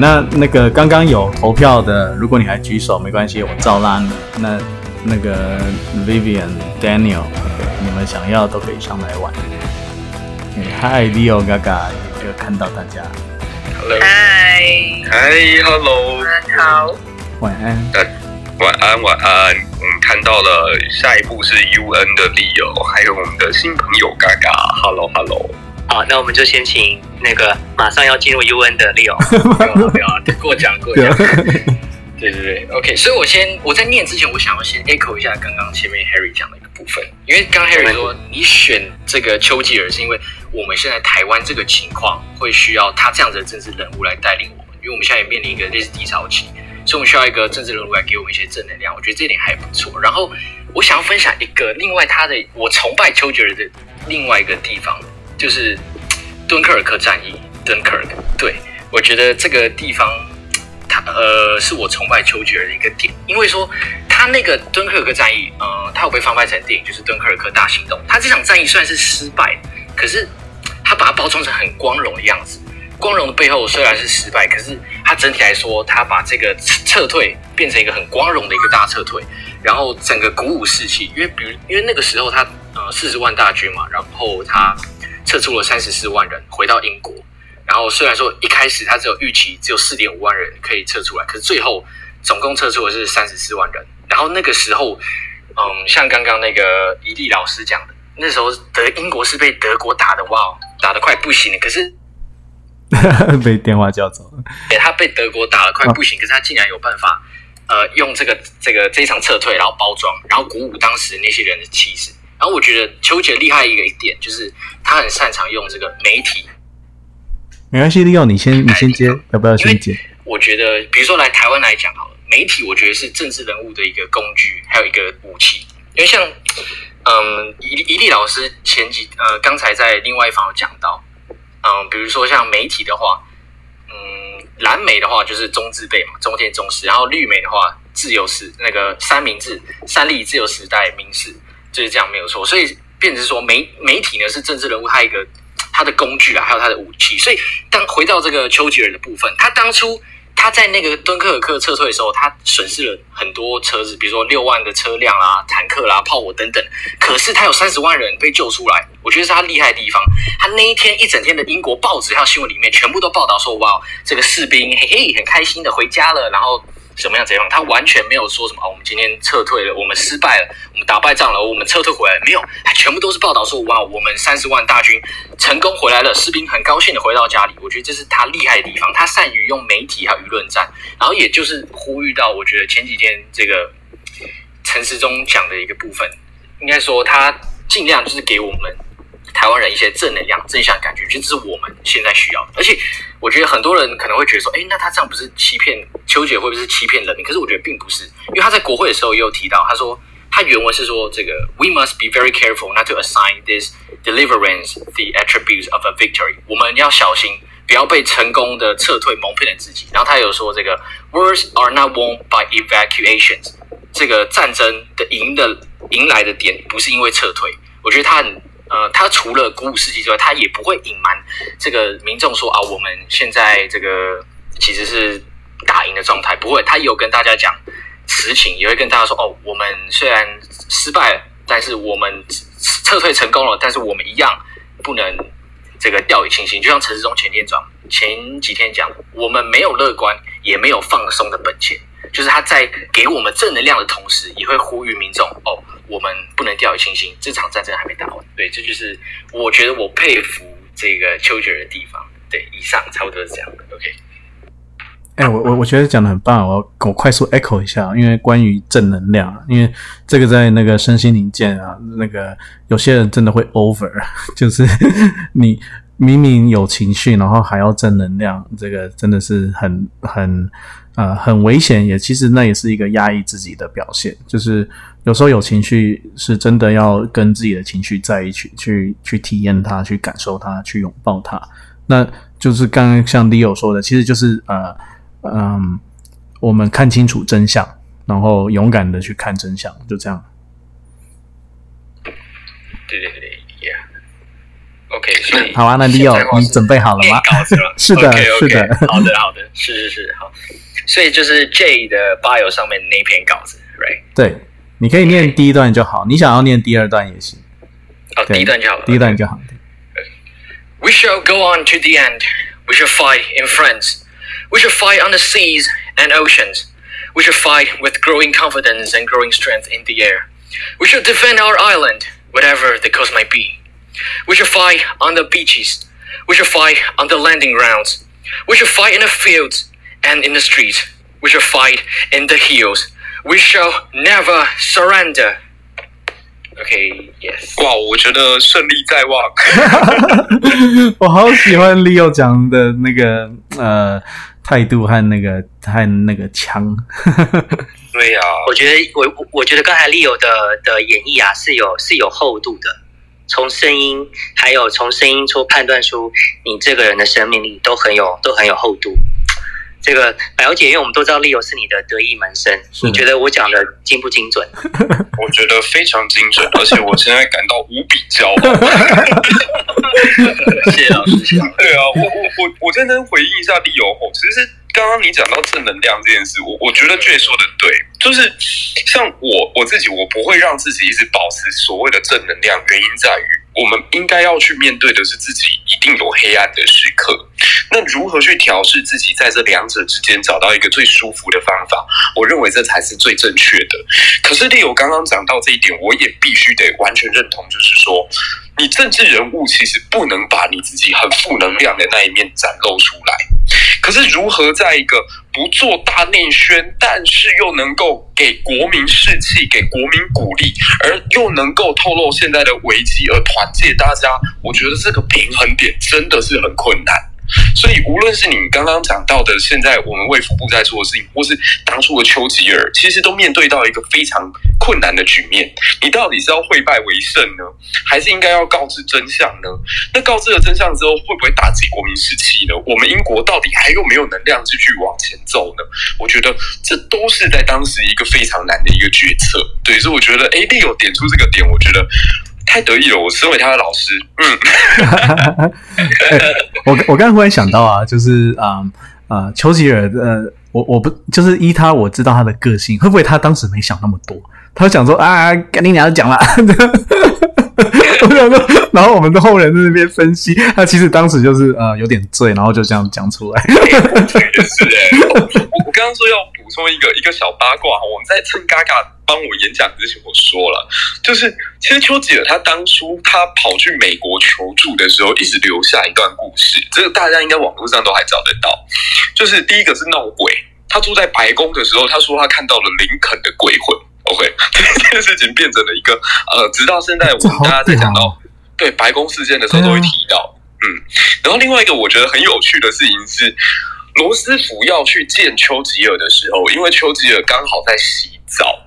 那那个刚刚有投票的，如果你还举手没关系，我照拉你。那那个 Vivian、Daniel，你们想要都可以上来玩。Hi Leo、Gaga，有看到大家。Hello。Hi。Hi，Hello。好。晚安。晚安，晚安。我们看到了下一步是 UN 的 Leo，还有我们的新朋友 Gaga。Hello，Hello。好，那我们就先请那个马上要进入 UN 的 Leo，不要过奖过奖。对对对，OK。所以我先我在念之前，我想要先 echo 一下刚刚前面 Harry 讲的一个部分，因为刚 Harry 说你选这个丘吉尔是因为我们现在台湾这个情况会需要他这样子的政治人物来带领我们，因为我们现在也面临一个类似低潮期，所以我们需要一个政治人物来给我们一些正能量。我觉得这点还不错。然后我想要分享一个另外他的我崇拜丘吉尔的另外一个地方。就是敦刻尔克战役敦刻尔克。对我觉得这个地方，他呃是我崇拜丘吉尔的一个点，因为说他那个敦刻尔克战役，呃，他有被翻拍成电影，就是《敦刻尔克大行动》。他这场战役虽然是失败，可是他把它包装成很光荣的样子。光荣的背后虽然是失败，可是他整体来说，他把这个撤退变成一个很光荣的一个大撤退，然后整个鼓舞士气。因为比如因为那个时候他呃四十万大军嘛，然后他。撤出了三十四万人回到英国，然后虽然说一开始他只有预期只有四点五万人可以撤出来，可是最后总共撤出的是三十四万人。然后那个时候，嗯，像刚刚那个伊利老师讲的，那时候德英国是被德国打的哇，打的快不行了。可是 被电话叫走了，对，他被德国打的快不行，可是他竟然有办法，呃，用这个这个这场撤退，然后包装，然后鼓舞当时那些人的气势。然后我觉得邱杰厉害一个一点，就是他很擅长用这个媒体。没关系，利用你先，你先接，要不要先接？我觉得，比如说来台湾来讲好了，媒体我觉得是政治人物的一个工具，还有一个武器。因为像，嗯，一一利老师前几呃，刚才在另外一方有讲到，嗯，比如说像媒体的话，嗯，蓝媒的话就是中字辈嘛，中天、中视，然后绿媒的话，自由时那个三明治、三立、自由时代、民视。就是这样没有错，所以变成说媒媒体呢是政治人物他一个他的工具啊，还有他的武器。所以当回到这个丘吉尔的部分，他当初他在那个敦刻尔克撤退的时候，他损失了很多车子，比如说六万的车辆啊、坦克啦、炮火等等。可是他有三十万人被救出来，我觉得是他厉害的地方。他那一天一整天的英国报纸还有新闻里面全部都报道说，哇，这个士兵嘿嘿很开心的回家了，然后。怎么样？怎样？他完全没有说什么啊！我们今天撤退了，我们失败了，我们打败仗了，我们撤退回来没有？他全部都是报道说哇，我们三十万大军成功回来了，士兵很高兴的回到家里。我觉得这是他厉害的地方，他善于用媒体和舆论战，然后也就是呼吁到，我觉得前几天这个陈时中讲的一个部分，应该说他尽量就是给我们。台湾人一些正能量、正向感觉，就这是我们现在需要的。而且，我觉得很多人可能会觉得说：“哎，那他这样不是欺骗邱姐，会不会是欺骗人民？”可是我觉得并不是，因为他在国会的时候也有提到，他说他原文是说：“这个 We must be very careful not to assign this deliverance the attributes of a victory。”我们要小心，不要被成功的撤退蒙骗了自己。然后他有说：“这个，Words are not won by evacuations。”这个战争的赢的赢来的点不是因为撤退。我觉得他很。呃，他除了鼓舞士气之外，他也不会隐瞒这个民众说啊，我们现在这个其实是打赢的状态，不会，他有跟大家讲实情，也会跟大家说哦，我们虽然失败了，但是我们撤退成功了，但是我们一样不能这个掉以轻心。就像陈世忠前天讲，前几天讲，我们没有乐观，也没有放松的本钱。就是他在给我们正能量的同时，也会呼吁民众哦，我们不能掉以轻心，这场战争还没打完。对，这就是我觉得我佩服这个丘吉尔的地方。对，以上差不多是这样的。OK。哎，我我我觉得讲的很棒，我我快速 echo 一下，因为关于正能量，因为这个在那个身心灵界啊，那个有些人真的会 over，就是你明明有情绪，然后还要正能量，这个真的是很很。呃，很危险，也其实那也是一个压抑自己的表现。就是有时候有情绪，是真的要跟自己的情绪在一起，去去体验它，去感受它，去拥抱它。那就是刚刚像 Leo 说的，其实就是呃嗯，我们看清楚真相，然后勇敢的去看真相，就这样。对对对。OK，所以好啊，那 Leo 现在话是你准备好了念吗？稿子了，是的 OK，OK，是的好的，好的，是是是，好。所以就是 J 的 bio 上面那篇稿子，right？对，你可以念第一段就好，你想要念第二段也行。好，对第一段就好了。第一段就好。 We shall go on to the end. We shall fight in friends. We shall fight on the seas and oceans. We shall fight with growing confidence and growing strength in the air. We shall defend our island, whatever the cost might be. We shall fight on the beaches. We shall fight on the landing grounds. We shall fight in the fields and in the streets. We shall fight in the hills. We shall never surrender. Okay, yes. 哇，我觉得胜利在望。我好喜欢 Leo 讲的那个呃态度和那个和那个腔。对呀、我觉得我我我觉得刚才 Leo 的的演绎啊是有是有厚度的， 从声音还有从声音出判断出你这个人的生命力都很有都很有厚度。这个百瑶姐，因为我们都知道 Leo 是你的得意门生，你觉得我讲的精不精准？我觉得非常精准，而且我现在感到无比骄傲。谢谢老师，谢谢老师。对啊，我我我我认真回应一下理由后，其实刚刚你讲到正能量这件事，我我觉得 J 说的对，就是像我我自己，我不会让自己一直保持所谓的正能量，原因在于我们应该要去面对的是自己一定有黑暗的时刻。那如何去调试自己在这两者之间找到一个最舒服的方法？我认为这才是最正确的。可是利友刚刚讲到这一点，我也必须得完全认同，就是说，你政治人物其实不能把你自己很负能量的那一面展露出来。可是如何在一个不做大内宣，但是又能够给国民士气、给国民鼓励，而又能够透露现在的危机而团结大家，我觉得这个平衡点真的是很困难。所以，无论是你刚刚讲到的，现在我们卫福部在做的事情，或是当初的丘吉尔，其实都面对到一个非常困难的局面。你到底是要会败为胜呢，还是应该要告知真相呢？那告知了真相之后，会不会打击国民士气呢？我们英国到底还有没有能量继续往前走呢？我觉得这都是在当时一个非常难的一个决策。对，所以我觉得，哎，利友点出这个点，我觉得太得意了。我身为他的老师，嗯。我我刚才忽然想到啊，就是啊啊，丘吉尔呃，我我不就是依他我知道他的个性，会不会他当时没想那么多？他想说啊，赶紧娘讲了。我想说，然后我们的后人在那边分析，他其实当时就是呃有点醉，然后就这样讲出来。也是哎、我我刚刚说要补充一个一个小八卦，我们在趁嘎嘎帮我演讲之前，我说了，就是其实丘吉尔他当初他跑去美国求助的时候，一直留下一段故事，这个大家应该网络上都还找得到。就是第一个是闹鬼，他住在白宫的时候，他说他看到了林肯的鬼魂。OK，这件事情变成了一个呃，直到现在我们大家在讲到对白宫事件的时候都会提到。嗯，然后另外一个我觉得很有趣的事情是，罗斯福要去见丘吉尔的时候，因为丘吉尔刚好在洗澡，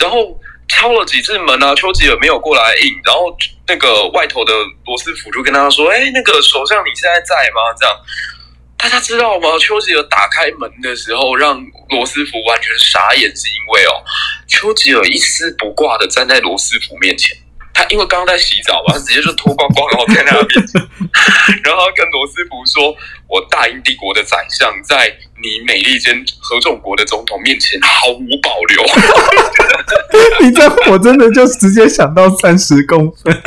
然后敲了几次门啊，丘吉尔没有过来应，然后那个外头的罗斯福就跟他说：“哎，那个首相你现在在吗？”这样。大家知道吗？丘吉尔打开门的时候，让罗斯福完全傻眼，是因为哦，丘吉尔一丝不挂的站在罗斯福面前。他因为刚刚在洗澡嘛，他直接就脱光光，然后在那边，然后他跟罗斯福说：“我大英帝国的宰相，在你美利坚合众国的总统面前毫无保留。你这样我真的就直接想到三十公分。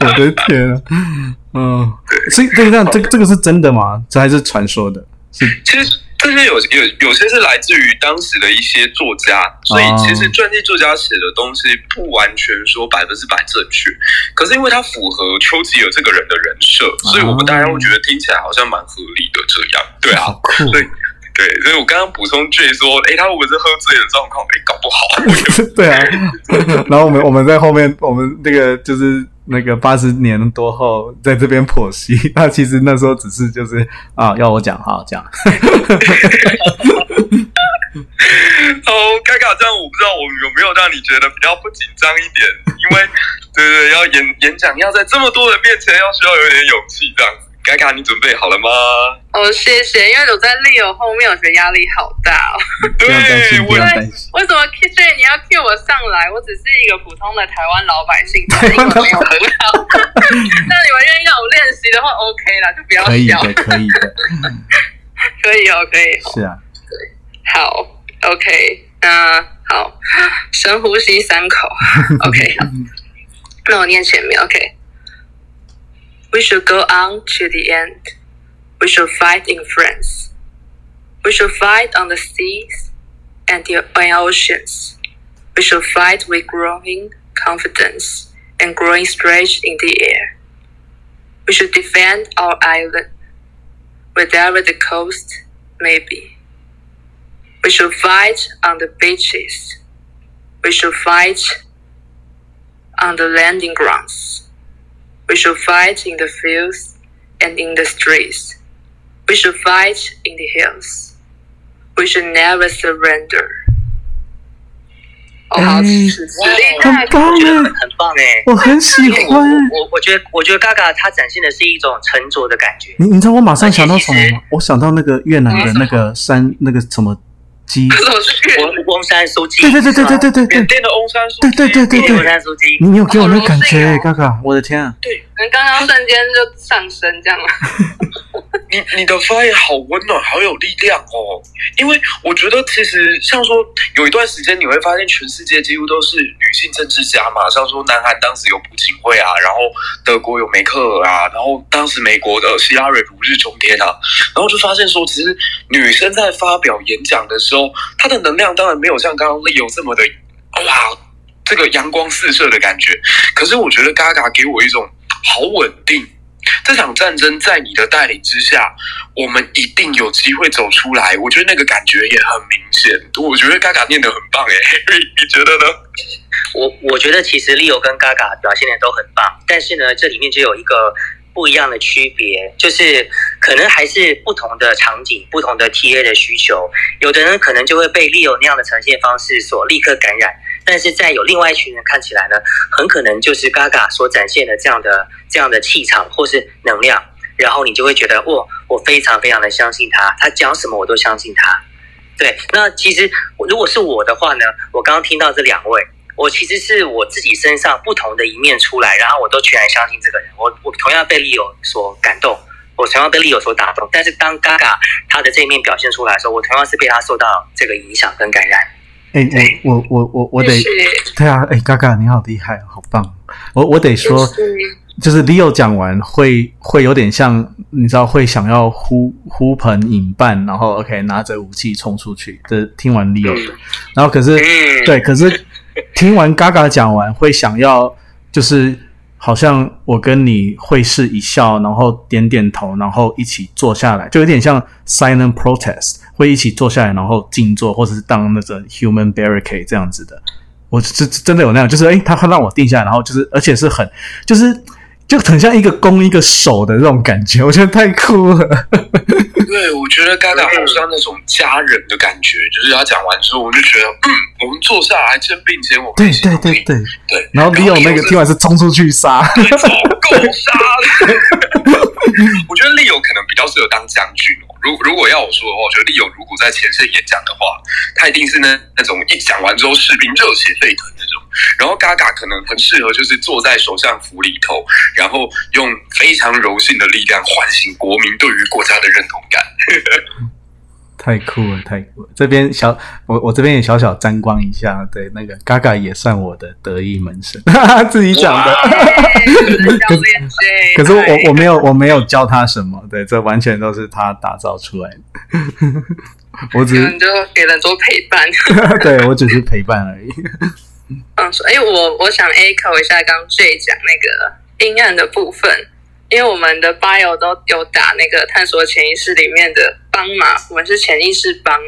我的天啊！嗯，所以这个这样，这个这个是真的吗？这还是传说的？是”其实这些有有有些是来自于当时的一些作家，所以哦其实传记作家写的东西不完全说百分之百正确，可是因为它符合丘吉尔这个人的人设，所以我们大家会觉得听起来好像蛮合理的这样。对啊。对对，所以我刚刚补充句说，诶，他会不会是喝醉的状况？诶，搞不好。对啊，然后我们我们在后面，我们那个就是那个八十年多后，在这边剖析，他其实那时候只是就是啊，要我讲好讲，哦，尴尬，这样我不知道我有没有让你觉得比较不紧张一点，因为对对，要演演讲要在这么多人面前，要需要有点勇气这样子。嘎嘎，你准备好了吗？哦，谢谢，因为我在 Leo 后面，我觉得压力好大哦。不用担心，不我用担心。为什么 K J 你要 Q 我上来？我只是一个普通的台湾老百姓，台湾老英文没有很好。那你们愿意让我练习的话，OK 啦，就不要笑。可以的，可以的，可以哦，可以哦。是啊。好，OK，那好，深呼吸三口，OK，好，那我念前面，OK。We should go on to the end. We should fight in France. We should fight on the seas and the oceans. We should fight with growing confidence and growing strength in the air. We should defend our island, wherever the coast may be. We should fight on the beaches. We should fight on the landing grounds. We should fight in the fields and in the streets. We should fight in the hills. We should never surrender. 哦，好，哎实实力太很棒我觉得哎很，很棒哎。我很喜我欢。我我觉得我觉得 Gaga 他展现的是一种沉着的感觉。你你知道我马上想到什么而且其吗？我想到那个越南的那个山，那个什么 鸡。我是翁翁山苏记，对对对对对对对对缅甸的翁山书对对对对对，翁，山苏记。你你有给我那感觉好荣幸哦嘎嘎，我的天啊！对可能刚刚瞬间就上升这样了。你你的发言好温暖，好有力量哦。因为我觉得其实像说有一段时间，你会发现全世界几乎都是女性政治家嘛，像说南韩当时有朴槿惠啊，然后德国有梅克尔啊，然后当时美国的希拉蕊如日中天啊，然后就发现说，其实女生在发表演讲的时候，她的能量当然没有像刚刚 Leo 这么的哇，这个阳光四射的感觉。可是我觉得 Gaga 给我一种好稳定。这场战争在你的带领之下，我们一定有机会走出来。我觉得那个感觉也很明显。我觉得 Gaga 念的很棒诶，你觉得呢？我我觉得其实 Leo 跟 Gaga 表现的都很棒，但是呢，这里面就有一个不一样的区别，就是可能还是不同的场景、不同的 TA 的需求，有的人可能就会被 Leo 那样的呈现方式所立刻感染，但是在有另外一群人看起来呢，很可能就是 Gaga 所展现的这样的这样的气场或是能量，然后你就会觉得哇，我非常非常的相信他，他讲什么我都相信他。对，那其实如果是我的话呢，我刚刚听到这两位，我其实是我自己身上不同的一面出来，然后我都全然相信这个人。我我同样被 Leo 所感动，我同样被 Leo 所打动。但是当 Gaga 他的这一面表现出来的时候，我同样是被他受到这个影响跟感染。哎，我我我我我得对啊，哎，嘎嘎，你好厉害，好棒！我我得说，就是 Leo 讲完会会有点像，你知道会想要呼呼朋引伴，然后 OK 拿着武器冲出去。这听完 Leo 的，然后可是嗯对，可是 听完 Gaga 讲完会想要就是好像我跟你会视一笑，然后点点头，然后一起坐下来，就有点像 silent protest，会一起坐下来，然后静坐，或者是当那种 human barricade 这样子的。我是真的有那样，就是诶，他他让我定下来，然后就是而且是很就是就很像一个攻一个守的这种感觉，我觉得太酷了。对，我觉得 Gaga 好像那种家人的感觉，就是他讲完之后，我就觉得，嗯，我们坐下来肩并肩，我们对对对对，对。然后 Leo 那个听完是冲出去杀，够杀的。我觉得有可能比较适合当将军哦。如如果要我说的话，我觉得利友如果在前线演讲的话，他一定是那那种一讲完之后士兵热血沸腾那种。然后 Gaga 可能很适合就是坐在首相府里头，然后用非常柔性的力量唤醒国民对于国家的认同感。太酷了，太酷了！这边小我我这边也小小沾光一下，对，那个 Gaga 也算我的得意门生，自己讲的。教练 J，可是我我没有我没有教他什么，对，这完全都是他打造出来的。我只是就给了多陪伴。对我只是陪伴而已。嗯，所以我我想 echo 一下刚 J 讲那个阴暗的部分，因为我们的 bio 都有打那个探索潜意识里面的帮嘛，我们是潜意识帮。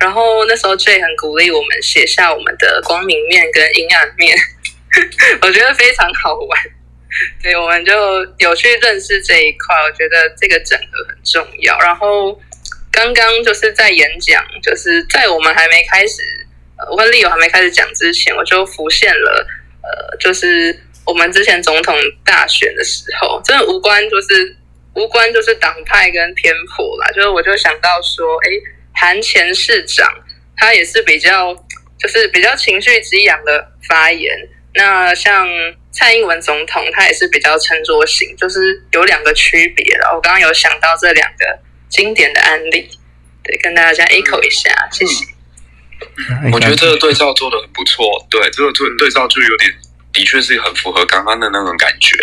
然后那时候 J 很鼓励我们写下我们的光明面跟阴暗面，我觉得非常好玩。对，我们就有去认识这一块，我觉得这个整合很重要。然后刚刚就是在演讲，就是在我们还没开始，呃我跟 Leo 还没开始讲之前，我就浮现了，呃，就是我们之前总统大选的时候，真的无关就是无关就是党派跟偏颇啦，就是我就想到说，哎，韩前市长他也是比较就是比较情绪激昂的发言。那像蔡英文总统，他也是比较沉着型，就是有两个区别了。我刚刚有想到这两个经典的案例，对，跟大家 echo 一下，谢谢。我觉得这个对照做的很不错，对，这个对对照就有点，的确是很符合刚刚的那种感觉。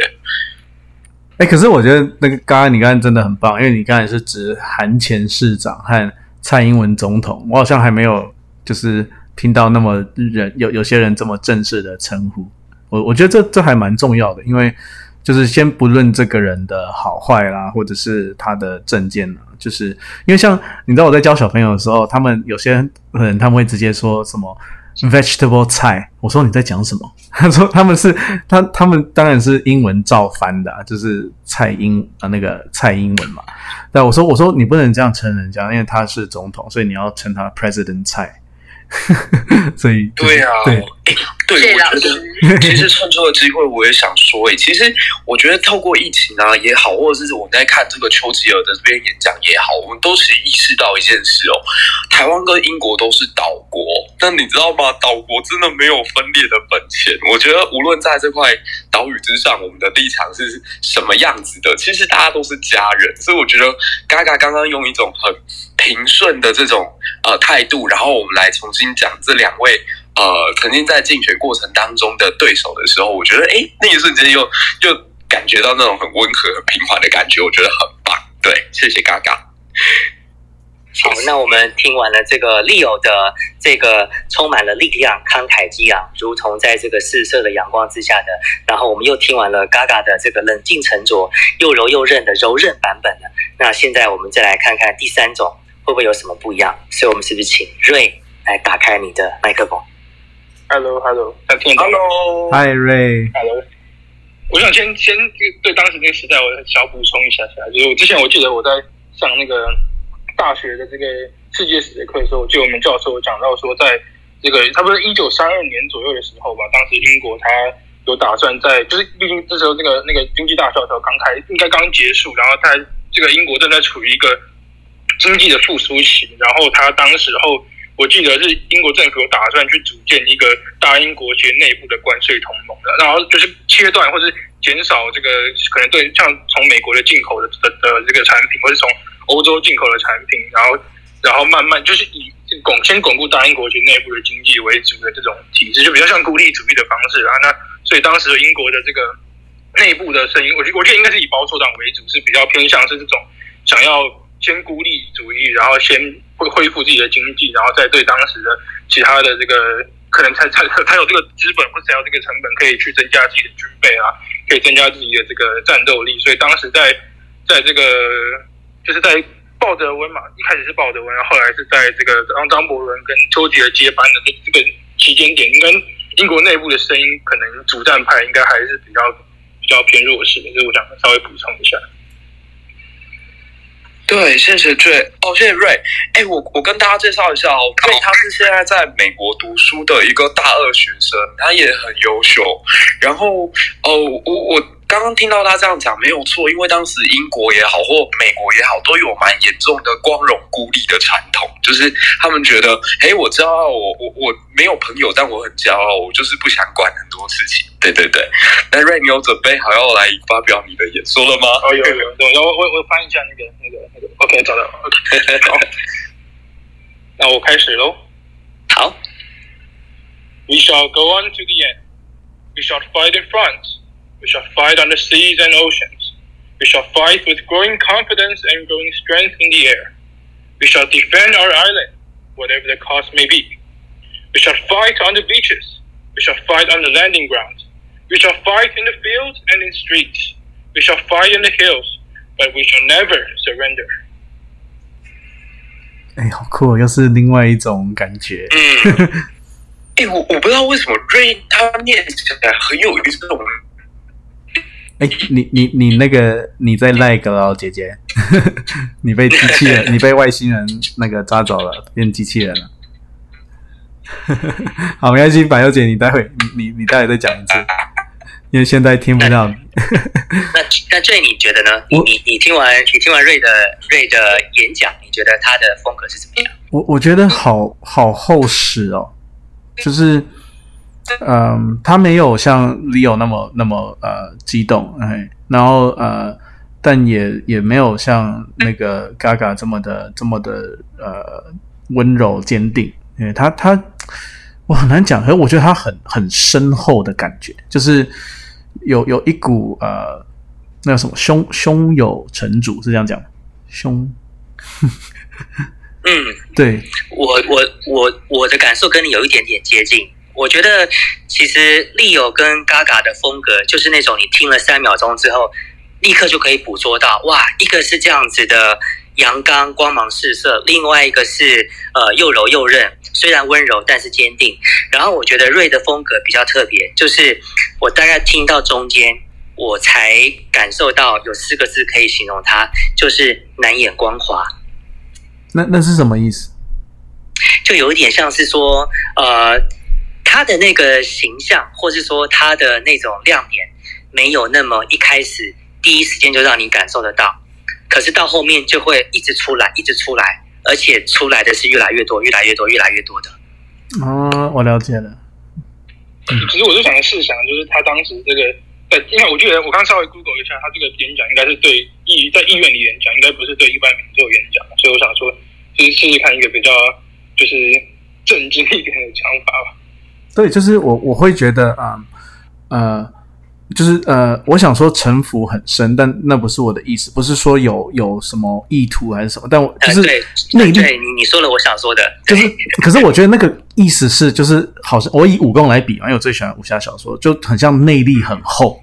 哎，可是我觉得那个刚刚你刚才真的很棒，因为你刚才是指韩前市长和蔡英文总统，我好像还没有就是听到那么人有有些人这么正式的称呼。我我觉得这这还蛮重要的，因为就是先不论这个人的好坏啦，或者是他的证件呢，就是因为像你知道我在教小朋友的时候，他们有些人他们会直接说什么。Vegetable 菜，我说你在讲什么？他说他们是他他们当然是英文照翻的，就是蔡英啊那个蔡英文嘛。但我说我说你不能这样称人家，因为他是总统，所以你要称他 President 菜。所以对啊，对，对，我觉得其实趁这个机会，我也想说，哎，其实我觉得透过疫情啊也好，或者是我们在看这个丘吉尔的这边演讲也好，我们都其实意识到一件事哦，台湾跟英国都是岛国，但你知道吗？岛国真的没有分裂的本钱。我觉得无论在这块岛屿之上，我们的立场是什么样子的，其实大家都是家人。所以我觉得嘎嘎刚刚用一种很平顺的这种呃态度，然后我们来重新。讲这两位呃，曾经在竞选过程当中的对手的时候，我觉得哎，那一瞬间又又感觉到那种很温和、很平缓的感觉，我觉得很棒。对，谢谢嘎嘎。好，那我们听完了这个利友的这个充满了力量、慷慨激昂，如同在这个四射的阳光之下的，然后我们又听完了 Gaga 的这个冷静沉着、又柔又韧的柔韧版本的。那现在我们再来看看第三种会不会有什么不一样？所以我们是不是请瑞？来打开你的麦克风。Hello，Hello，在听 Hello，Hi Ray，Hello。我想先先对当时那个时代，我小补充一下下，就是我之前我记得我在上那个大学的这个世界史的课的时候，就我们教授讲到说，在这个差不多一九三二年左右的时候吧，当时英国他有打算在，就是毕竟这时候那个那个经济大萧条刚开，应该刚结束，然后他这个英国正在处于一个经济的复苏期，然后他当时候。我记得是英国政府有打算去组建一个大英国协内部的关税同盟的，然后就是切断或者减少这个可能对像从美国的进口的的的这个产品，或是从欧洲进口的产品，然后然后慢慢就是以巩先巩固大英国协内部的经济为主的这种体制，就比较像孤立主义的方式啊。那所以当时英国的这个内部的声音，我觉我觉得应该是以保守党为主，是比较偏向是这种想要。先孤立主义，然后先会恢复自己的经济，然后再对当时的其他的这个可能才才才有这个资本或者才有这个成本，可以去增加自己的军备啊，可以增加自己的这个战斗力。所以当时在在这个就是在鲍德温嘛，一开始是鲍德温，后来是在这个让张伯伦跟丘吉尔接班的这这个期间点，应该英国内部的声音可能主战派应该还是比较比较偏弱势的，所以我想稍微补充一下。对，谢谢 J 哦，谢谢瑞。哎，我我跟大家介绍一下哦，瑞他是现在在美国读书的一个大二学生，他也很优秀。然后哦，我我。刚刚听到他这样讲没有错，因为当时英国也好或美国也好，都有蛮严重的光荣孤立的传统，就是他们觉得，哎，我骄傲，我我我没有朋友，但我很骄傲，我就是不想管很多事情。对对对，那瑞，你有准备好要来发表你的演说了吗？哦，有有有，我我我翻一下那个那个那个，OK，找到，OK，好，那我开始喽。好，We shall go on to the end. We shall fight in front. We shall fight on the seas and oceans. We shall fight with growing confidence and growing strength in the air. We shall defend our island, whatever the cost may be. We shall fight on the beaches. We shall fight on the landing grounds. We shall fight in the fields and in streets. We shall fight in the hills, but we shall never surrender. 哎，好酷！又是另外一种感觉。嗯，哎，我我不知道为什么 Ray 他念起来很有一种 哎，你你你那个你在赖个哦，姐姐，你被机器人，你被外星人那个抓走了，变机器人了。好，没关系，百优姐，你待会你你你待会再讲一次。因为现在听不到。那那这你觉得呢？你我你你听完你听完瑞的瑞的演讲，你觉得他的风格是怎么样？我我觉得好好厚实哦，就是，嗯，他没有像 Leo 那么那么呃激动，哎，然后呃，但也也没有像那个 Gaga 这么的这么的呃温柔坚定，因为他他我很难讲，可是我觉得他很很深厚的感觉，就是有有一股呃那个什么胸胸有成竹是这样讲吗，胸？嗯，对。我我我我的感受跟你有一点点接近。我觉得其实 Leo 跟 Gaga 的风格就是那种你听了三秒钟之后，立刻就可以捕捉到，哇，一个是这样子的阳刚光芒四射，另外一个是呃又柔又韧，虽然温柔但是坚定。然后我觉得瑞的风格比较特别，就是我大概听到中间，我才感受到有四个字可以形容他，就是难掩光华。那那是什么意思？就有一点像是说，呃，他的那个形象，或是说他的那种亮点，没有那么一开始第一时间就让你感受得到，可是到后面就会一直出来，一直出来，而且出来的是越来越多，越来越多，越来越多的。哦，我了解了。其实我就想试想，就是他当时这个在，因为我记得我刚稍微 Google 一下，他这个演讲应该是对议在议院里演讲，应该不是对一般民众演讲，所以我想说，就是试试看一个比较就是正经一点的讲法吧。对，就是我我会觉得啊呃就是呃，我想说城府很深，但那不是我的意思，不是说有有什么意图还是什么，但我就呃，是对，内力对你你说了我想说的，就是，可是我觉得那个意思是，就是好像我以武功来比嘛，因为我最喜欢武侠小说，就很像内力很厚。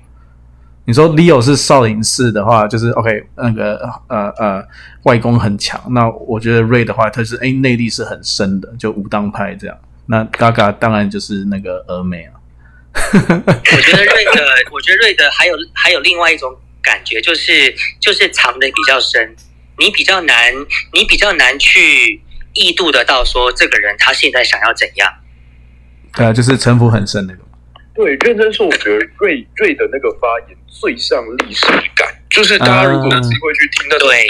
你说 Leo 是少林寺的话，就是 OK，那个呃呃外功很强。那我觉得 Ray 的话，他是哎内力是很深的，就武当派这样。那 Gaga 当然就是那个峨眉啊。我觉得瑞的，我觉得瑞的还有还有另外一种感觉，就是就是藏的比较深，你比较难，你比较难去意度得到说这个人他现在想要怎样。对啊，就是城府很深那种。对，认真说，我觉得瑞瑞的那个发言最像历史感，就是大家如果有机会去听那种对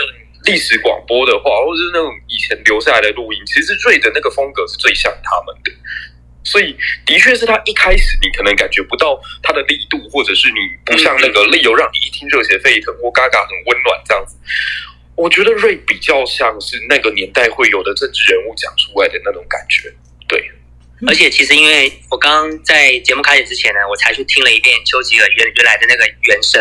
历史广播的话，或者是那种以前留下来的录音，其实瑞的那个风格是最像他们的。所以，的确是他一开始你可能感觉不到他的力度，或者是你不像那个利友让你一听热血沸腾，或嘎嘎很温暖这样子。我觉得瑞比较像是那个年代会有的政治人物讲出来的那种感觉。对，而且其实因为我刚刚在节目开始之前呢，我才去听了一遍丘吉尔原原来的那个原声，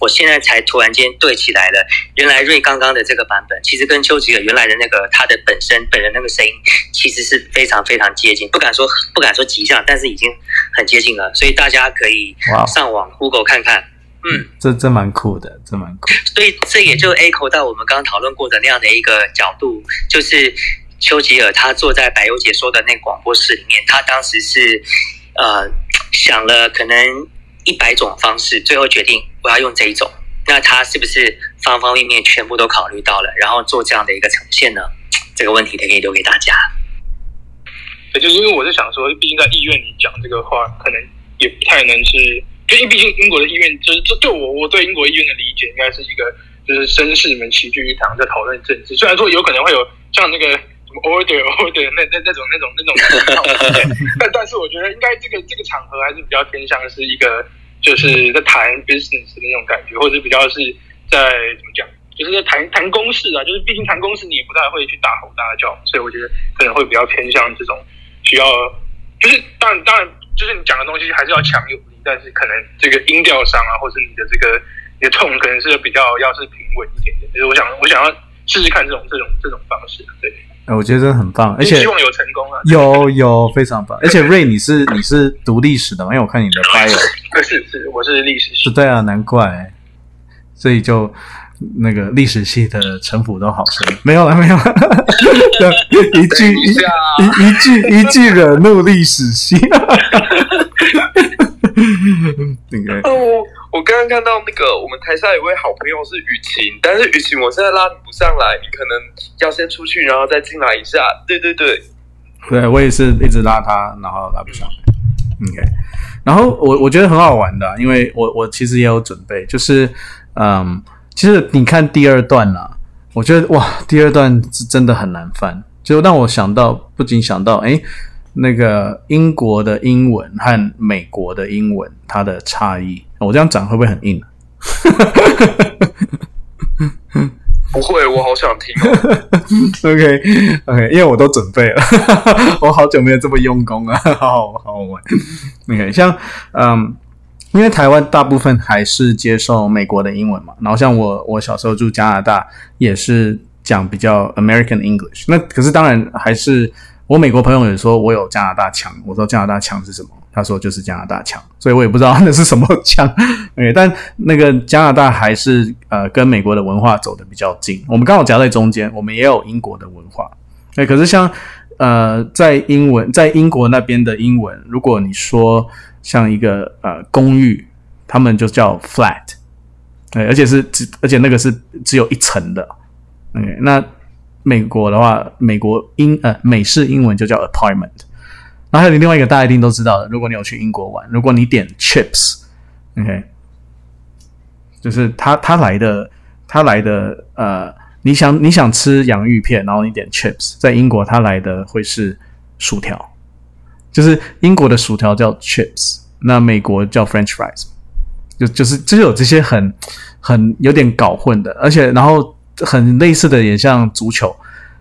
我现在才突然间对起来了，原来瑞刚刚的这个版本，其实跟丘吉尔原来的那个他的本身本人那个声音，其实是非常非常接近，不敢说不敢说极像，但是已经很接近了，所以大家可以上网 Google 看看。嗯，这这蛮酷的，这蛮酷。所以这也就 echo 到我们刚刚讨论过的那样的一个角度，就是丘吉尔他坐在柏优解说的那广播室里面，他当时是呃想了可能一百种方式，最后决定我要用这一种。那他是不是方方面面全部都考虑到了，然后做这样的一个呈现呢？这个问题可以留给大家。对，就是因为我是想说，毕竟在医院里讲这个话，可能也不太能是，就因为毕竟英国的医院，就是这对我我对英国医院的理解，应该是一个就是绅士们齐聚一堂在讨论政治，虽然说有可能会有像那个 order order 那那那种那种那种那种事件，但但是我觉得应该这个这个场合还是比较偏向是一个就是在谈 business 的那种感觉，或者比较是在怎么讲？就是在谈谈公事啊，就是毕竟谈公事你也不太会去大吼大叫，所以我觉得可能会比较偏向这种需要，就是当然当然就是你讲的东西还是要强有力，但是可能这个音调上啊，或是你的这个你的 tone 可能是比较要是平稳一点点。就是我想我想要试试看这种这种这种方式，对，哎我觉得真的很棒，而且希望有成功啊。有有非常棒。而且瑞，你是你是读历史的吗？因为我看你的 bio 对，是是，我是历史系是，对啊，难怪，所以就那个历史系的城府都好深。没有了，没有了，一句一一句一句惹怒历史系。那个哦，我 我刚刚看到那个我们台下有位好朋友是雨晴，但是雨晴我现在拉你不上来，你可能要先出去，然后再进来一下。对对对，对我也是一直拉他，然后拉不上来。OK，然后我我觉得很好玩的啊、因为我我其实也有准备，就是嗯，其实你看第二段啦、我觉得哇，第二段是真的很难翻，就让我想到，不仅想到诶那个英国的英文和美国的英文它的差异，我这样讲会不会很硬啊？不会，我好想听哦。OK OK，因为我都准备了，我好久没有这么用功了，好好好好玩。OK，像嗯，因为台湾大部分还是接受美国的英文嘛，然后像我我小时候住加拿大也是讲比较 American English，那可是当然还是我美国朋友也说我有加拿大腔，我说加拿大腔是什么？他说就是加拿大腔，所以我也不知道那是什么腔。OK，但那个加拿大还是呃跟美国的文化走的比较近，我们刚好夹在中间，我们也有英国的文化。哎，可是像呃在英文在英国那边的英文，如果你说像一个呃公寓，他们就叫 flat，对，而且是只而且那个是只有一层的。OK，那美国的话，美国英呃美式英文就叫 appointment，。然后还有另外一个大家一定都知道的，如果你有去英国玩，如果你点 chips，OK，、就是他他来的他来的呃，你想你想吃洋芋片，然后你点 chips，在英国他来的会是薯条，就是英国的薯条叫 chips，那美国叫 French fries，就就是就有这些很很有点搞混的，而且然后很类似的也像足球，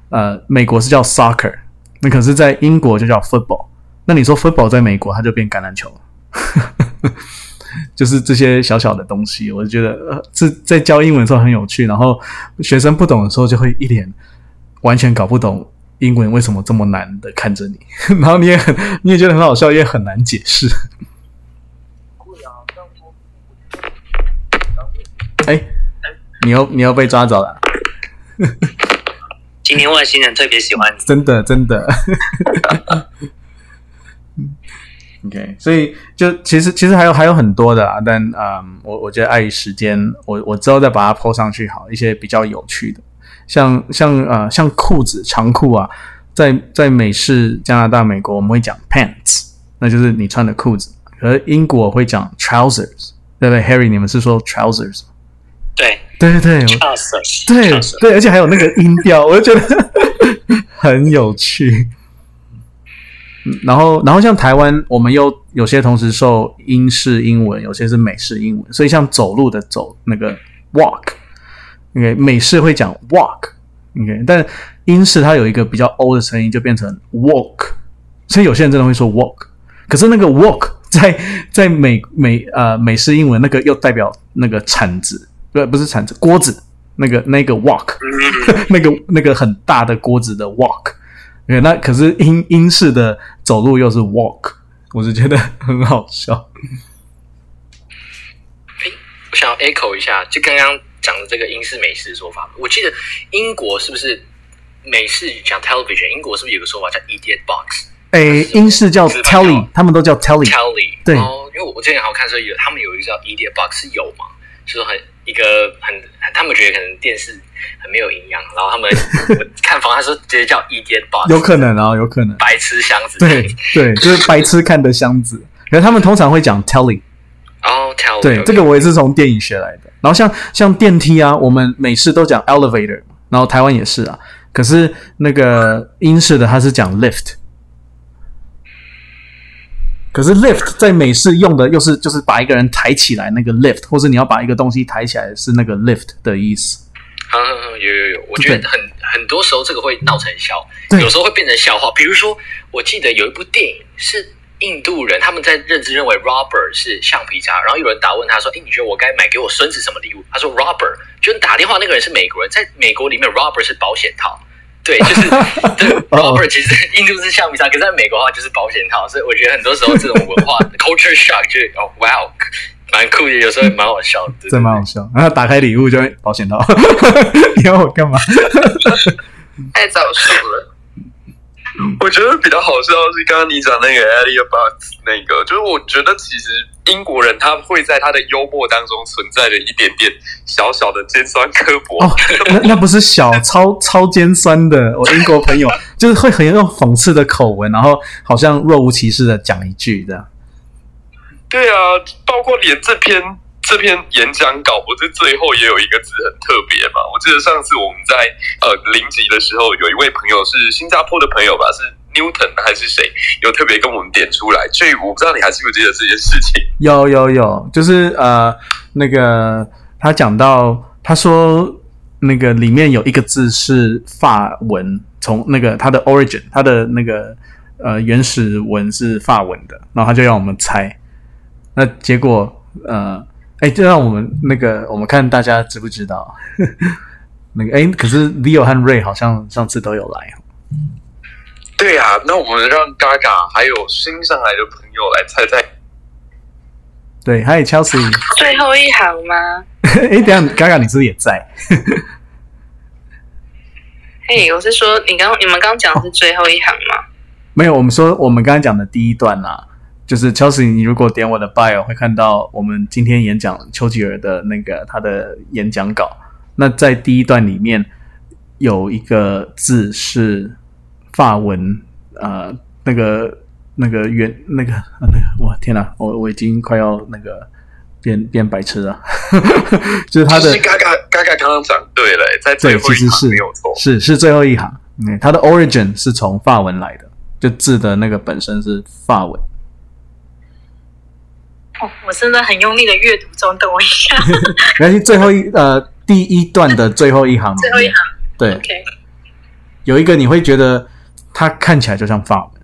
呃，美国是叫 soccer，那可是在英国就叫 football。那你说 football 在美国，它就变橄榄球了，就是这些小小的东西，我就觉得呃，这在教英文的时候很有趣。然后学生不懂的时候，就会一脸完全搞不懂英文为什么这么难的看着你，然后你也很你也觉得很好笑，也很难解释。哎，你又你又被抓走了，今天外星人特别喜欢你。真的真的。OK，所以就其实其实还有还有很多的啊，但嗯，我我觉得碍于时间，我我之后再把它 PO 上去好，一些比较有趣的，像像呃像裤子长裤啊，在在美式加拿大、美国我们会讲 pants，那就是你穿的裤子，而英国会讲 trousers，对不对？Harry，你们是说 trousers 吗？对对对对，对对，而且还有那个音调，我就觉得很有趣。嗯然后，然后像台湾，我们又有些同时受英式英文，有些是美式英文，所以像走路的走那个 walk，OK，美式会讲 walk，OK，但英式它有一个比较 o 的声音，就变成 walk，所以有些人真的会说 walk，可是那个 walk 在在美美呃美式英文那个又代表那个铲子，不不是铲子，锅子，那个那个 walk，那个那个很大的锅子的 walk。对，那可是英英式的走路又是 walk，我是觉得很好笑。我想要 echo 一下，就刚刚讲的这个英式美式的说法。我记得英国是不是美式讲 television？英国是不是有个说法叫 idiot box？诶，英式叫 telly，他们都叫 telly。telly 对哦，因为我之前好像看说有他们有一个叫 idiot box 是有嘛，是说很一个很他们觉得可能电视很没有营养，然后他们 看房他说直接叫 idiot box，有可能啊，有可能。白痴箱子，对对，就是白痴看的箱子。可是他们通常会讲 telly。哦 telly，对这个我也是从电影学来的。然后像像电梯啊，我们美式都讲 elevator，然后台湾也是啊。可是那个英式的它是讲 lift。可是 lift 在美式用的又是就是把一个人抬起来那个 lift，或是你要把一个东西抬起来是那个 lift 的意思。嗯嗯嗯，有有有，我觉得很很多时候这个会闹成笑，对有时候会变成笑话。比如说，我记得有一部电影是印度人，他们在认知认为 robber 是橡皮擦，然后有人打问他说：“哎，你觉得我该买给我孙子什么礼物？”他说：“robber。”就是打电话那个人是美国人，在美国里面 robber 是保险套。对，就是 对哦 robber 其实 印度是橡皮擦，可是在美国的话就是保险套，所以我觉得很多时候这种文化 culture shock 就是哦哇哦，蛮酷的，有时候也蛮好笑的。对这蛮好笑。然后打开礼物就会保险套，你要我干嘛？太早熟了。我觉得比较好笑的是刚刚你讲那个 Elliot Box 那个，就是我觉得其实英国人他会在他的幽默当中存在着一点点小小的尖酸刻薄。哦，那那不是小超超尖酸的，我英国朋友就是会很用讽刺的口吻，然后好像若无其事的讲一句这样。对啊，包括连这篇这篇演讲稿，不是最后也有一个字很特别嘛？我记得上次我们在呃零级的时候，有一位朋友是新加坡的朋友吧，是 Newton 还是谁，有特别跟我们点出来。所以我不知道你还记不记得这件事情？有有有，就是呃，那个他讲到，他说那个里面有一个字是法文，从那个它的 origin，它的那个呃原始文是法文的，然后他就让我们猜，那结果呃，哎，就让我们那个我们看大家知不知道？那个哎，可是 Leo 和 Ray 好像上次都有来，对啊，那我们让 Gaga 还有新上来的朋友来猜猜。对，还有 Chelsea，最后一行吗？哎，等下 Gaga 你是不是也在？嘿，我是说，你刚你们刚讲的是最后一行吗？没有，我们说我们刚刚讲的第一段啦、就是 Chelsea，你如果点我的 bio 会看到我们今天演讲丘吉尔的那个他的演讲稿。那在第一段里面有一个字是法文，呃，那个那个原那个啊那个，我天哪，我我已经快要那个变变白痴了，就是他的其实 Gaga Gaga 刚刚讲对了，在最对，后一行其实是没有错。是是最后一行，嗯，它的 origin 是从法文来的，就字的那个本身是法文。哦，我真的很用力的阅读中，等我一下。没关系，最后一呃第一段的最后一行最后一行对，，OK，有一个你会觉得它看起来就像法文，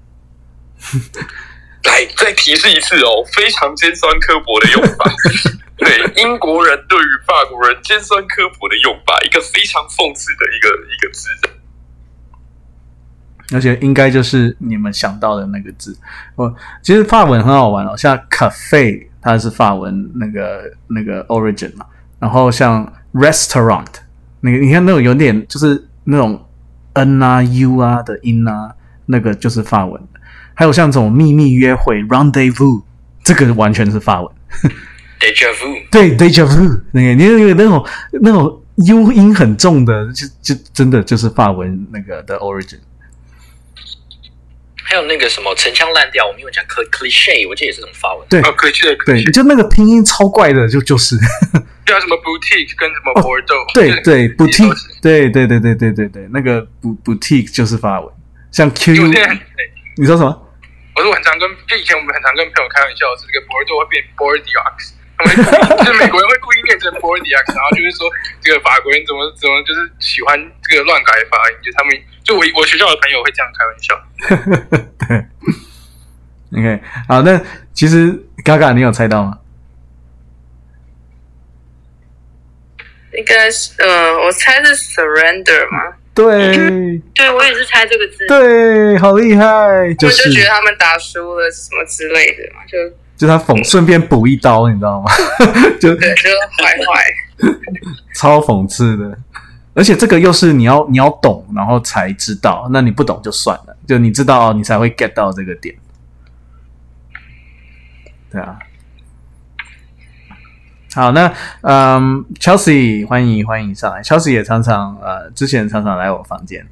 来，再提示一次哦，非常尖酸刻薄的用法。对，英国人对于法国人尖酸刻薄的用法，一个非常讽刺的一个一个字。而且应该就是你们想到的那个字。我其实法文很好玩哦，像 cafe 它是法文那个那个 origin 嘛，然后像 restaurant 那个你看那种有点就是那种 n 啊 u 啊的音啊，那个就是法文。还有像这种秘密约会 rendezvous，这个完全是法文。Deja vu，对 deja vu 那个，你有有那种那种 u 音很重的，就就真的就是法文那个的 origin。还有那个什么陈腔滥调，我们有讲 cl cliche，我记得也是这种发文。对哦，可惜的，可对，就那个拼音超怪的，就就是，对啊，什么 boutique 跟什么哦 Bordeaux，对对，boutique，对对对对对对对，那个 boutique 就是发文，像 Q，你说什么？我说我很常跟，就以前我们很常跟朋友开玩笑，是这个 Bordeaux 会变 Bordeaux，他们就是美国人会故意念成 Bordeaux，然后就是说这个法国人怎么怎么就是喜欢这个乱改发音，就他们就我我学校的朋友会这样开玩笑。对，OK，好，那其实嘎嘎，你有猜到吗？应该是呃，我猜是 surrender 嘛，对 对我也是猜这个字。对，好厉害，就我就是觉得他们打输了什么之类的嘛，就就他讽顺便补一刀，你知道吗？就对，就坏坏。超讽刺的，而且这个又是你要你要懂，然后才知道，那你不懂就算了，就你知道你才会 get 到这个点。对啊，好，那嗯，Chelsea 欢迎欢迎上来，Chelsea 也常常呃之前常常来我房间，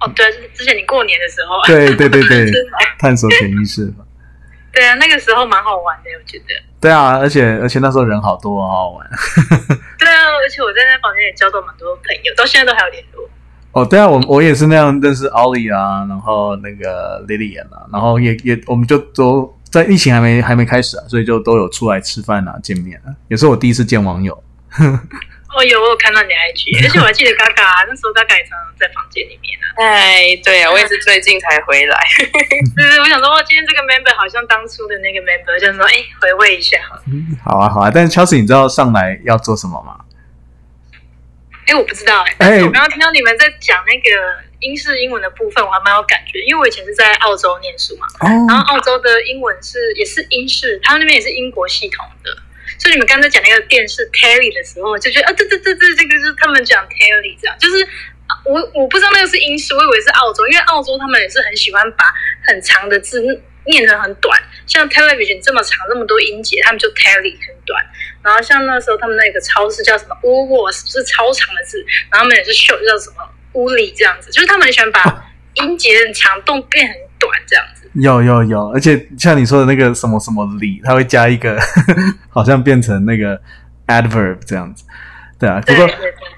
哦，对，是之前你过年的时候，对对对对，探索潜意识嘛，对啊，那个时候蛮好玩的，我觉得。对啊，而且而且那时候人好多，好好玩。对啊，而且我在那房间也交到蛮多朋友，到现在都还有联络。哦，对啊，我我也是那样认识 Ollie 啊，然后那个 Lilian 啊，然后也也我们就都在疫情还没还没开始啊，所以就都有出来吃饭啊，见面啊，也是我第一次见网友。哦，有我有看到你的 IG，而且我还记得嘎嘎，那时候嘎嘎也常常在房间里面啊。哎，对啊，我也是最近才回来。对 对，我想说，哇，今天这个 member 好像当初的那个 member，就是说，哎，回味一下好了。好啊，好啊，但是 Chelsea，你知道上来要做什么吗？哎，我不知道哎，但是我刚刚听到你们在讲那个英式英文的部分，我还蛮有感觉，因为我以前是在澳洲念书嘛，哦然后澳洲的英文是也是英式，他们那边也是英国系统的。所以你们刚才讲那个电视 Terry 的时候，就觉得啊，对对对对，这个是他们讲 Terry 这样，就是我我不知道那个是英式，我以为是澳洲，因为澳洲他们也是很喜欢把很长的字念成很短，像 television 这么长那么多音节，他们就 Terry 很短。然后像那时候他们那个超市叫什么 Woolworth，是超长的字，然后他们也是 show 叫什么 Woolly 这样子，就是他们很喜欢把音节很长动变很，短这样子。有有有，而且像你说的那个什么什么里，它会加一个，好像变成那个 adverb 这样子。对啊，不过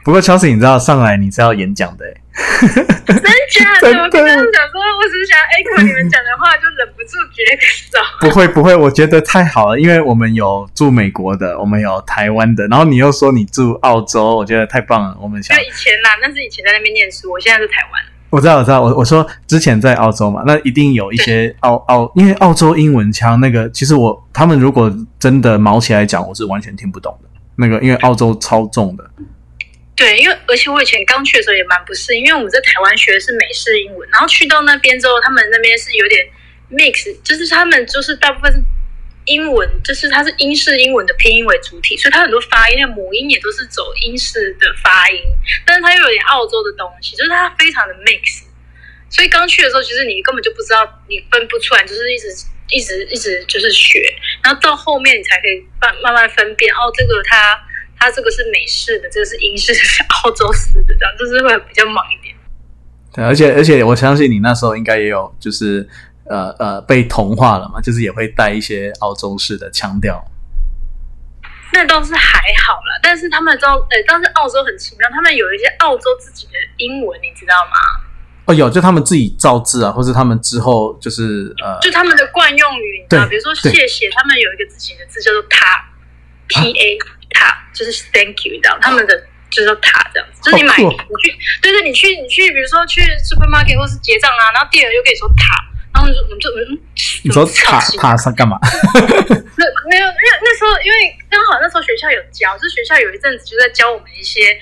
不过 Chelsea，你知道上来你是要演讲的欸，真假的？真的我刚刚想说，我只是想 echo 你们讲的话，就忍不住举手。不会不会，我觉得太好了，因为我们有住美国的，我们有台湾的，然后你又说你住澳洲，我觉得太棒了。我们想就以前啦，那是以前在那边念书，我现在是台湾。我知道，我知道，我我说之前在澳洲嘛，那一定有一些澳澳，因为澳洲英文腔那个，其实我他们如果真的毛起来讲，我是完全听不懂的。那个因为澳洲超重的，对，因为而且我以前刚去的时候也蛮不适应，因为我们在台湾学的是美式英文，然后去到那边之后，他们那边是有点 mix，就是他们就是大部分是英文，就是它是英式英文的拼音为主体，所以它很多发音的母音也都是走英式的发音，但是它又有点澳洲的东西，就是它非常的 mix。所以刚去的时候，其实你根本就不知道，你分不出来，就是一直一直一直就是学，然后到后面你才可以慢慢慢分辨，哦，这个它它这个是美式的，这个是英式，是澳洲式的，这样就是会比较忙一点。对，而且而且我相信你那时候应该也有就是呃呃被同化了嘛，就是也会带一些澳洲式的腔调。那倒是还好啦，但是他们知道，呃，但是澳洲很奇妙，他们有一些澳洲自己的英文，你知道吗？哦，有，就他们自己造字啊，或是他们之后就是呃，就他们的惯用语，你知道，比如说谢谢，他们有一个自己的字叫做他，T A 他，就是 Thank you 知道，他们的就是说他这样子，就是你买哦。你去，对对，你去你去，比如说去 supermarket 或是结账啊，然后店员就可以说他，然后你就我们就嗯，你说塔塔上干嘛？那 没有，因为那时候因为刚好那时候学校有教，就是学校有一阵子就在教我们一些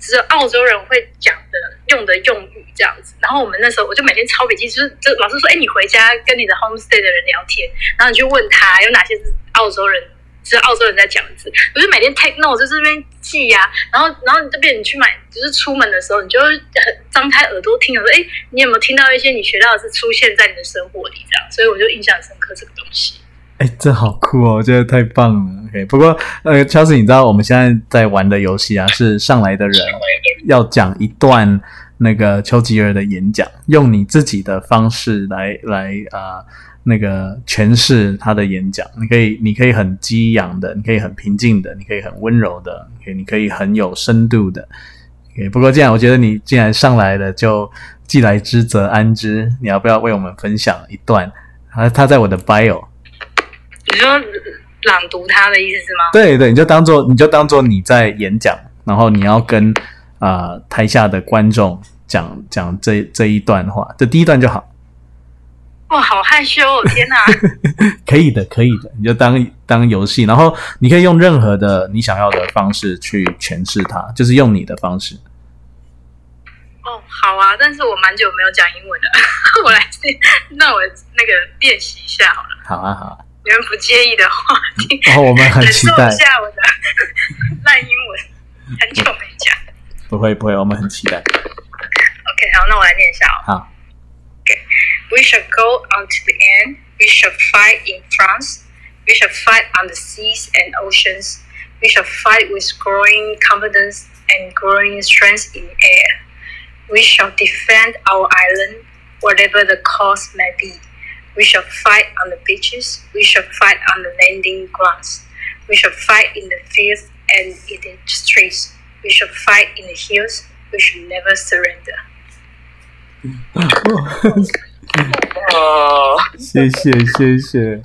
只有澳洲人会讲的用的用语这样子。然后我们那时候我就每天抄笔记，就是就老师说，哎，你回家跟你的 homestay 的人聊天，然后你去问他有哪些是澳洲人。是澳洲人在讲的字，我就每天 take note，就这边记呀、然后，然后你这边你去买，就是出门的时候，你就会很张开耳朵听，我说，哎，你有没有听到一些你学到的是出现在你的生活里？这样，所以我就印象深刻这个东西。哎，这好酷哦！我觉得太棒了。OK，不过呃，Chelsea，你知道我们现在在玩的游戏啊，是上来的人要讲一段那个丘吉尔的演讲，用你自己的方式来来啊、那个诠释他的演讲。你可以，你可以很激昂的，你可以很平静的，你可以很温柔的，可以，你可以很有深度的。不过既然我觉得你既然上来了，就既来之则安之。你要不要为我们分享一段？他他在我的 bio。你说朗读他的意思是吗？对对，你就当做你就当做你在演讲，然后你要跟啊、呃台下的观众讲讲这这一段话，这第一段就好，哇，好害羞哦！天哪，可以的，可以的，你就当当游戏，然后你可以用任何的你想要的方式去诠释它，就是用你的方式。哦，好啊，但是我蛮久没有讲英文的，我来那我那个练习一下好了。好啊，好啊，你们不介意的话，请然后我们很期待一，下我的烂英文，很久没讲。不会不会，我们很期待。OK，好，那我来念一下哦。好，We shall go on to the end. We shall fight in France. We shall fight on the seas and oceans. We shall fight with growing confidence and growing strength in air. We shall defend our island, whatever the cost may be. We shall fight on the beaches. We shall fight on the landing grounds. We shall fight in the fields and in the streets. We shall fight in the hills. We shall never surrender. 啊，谢谢谢谢，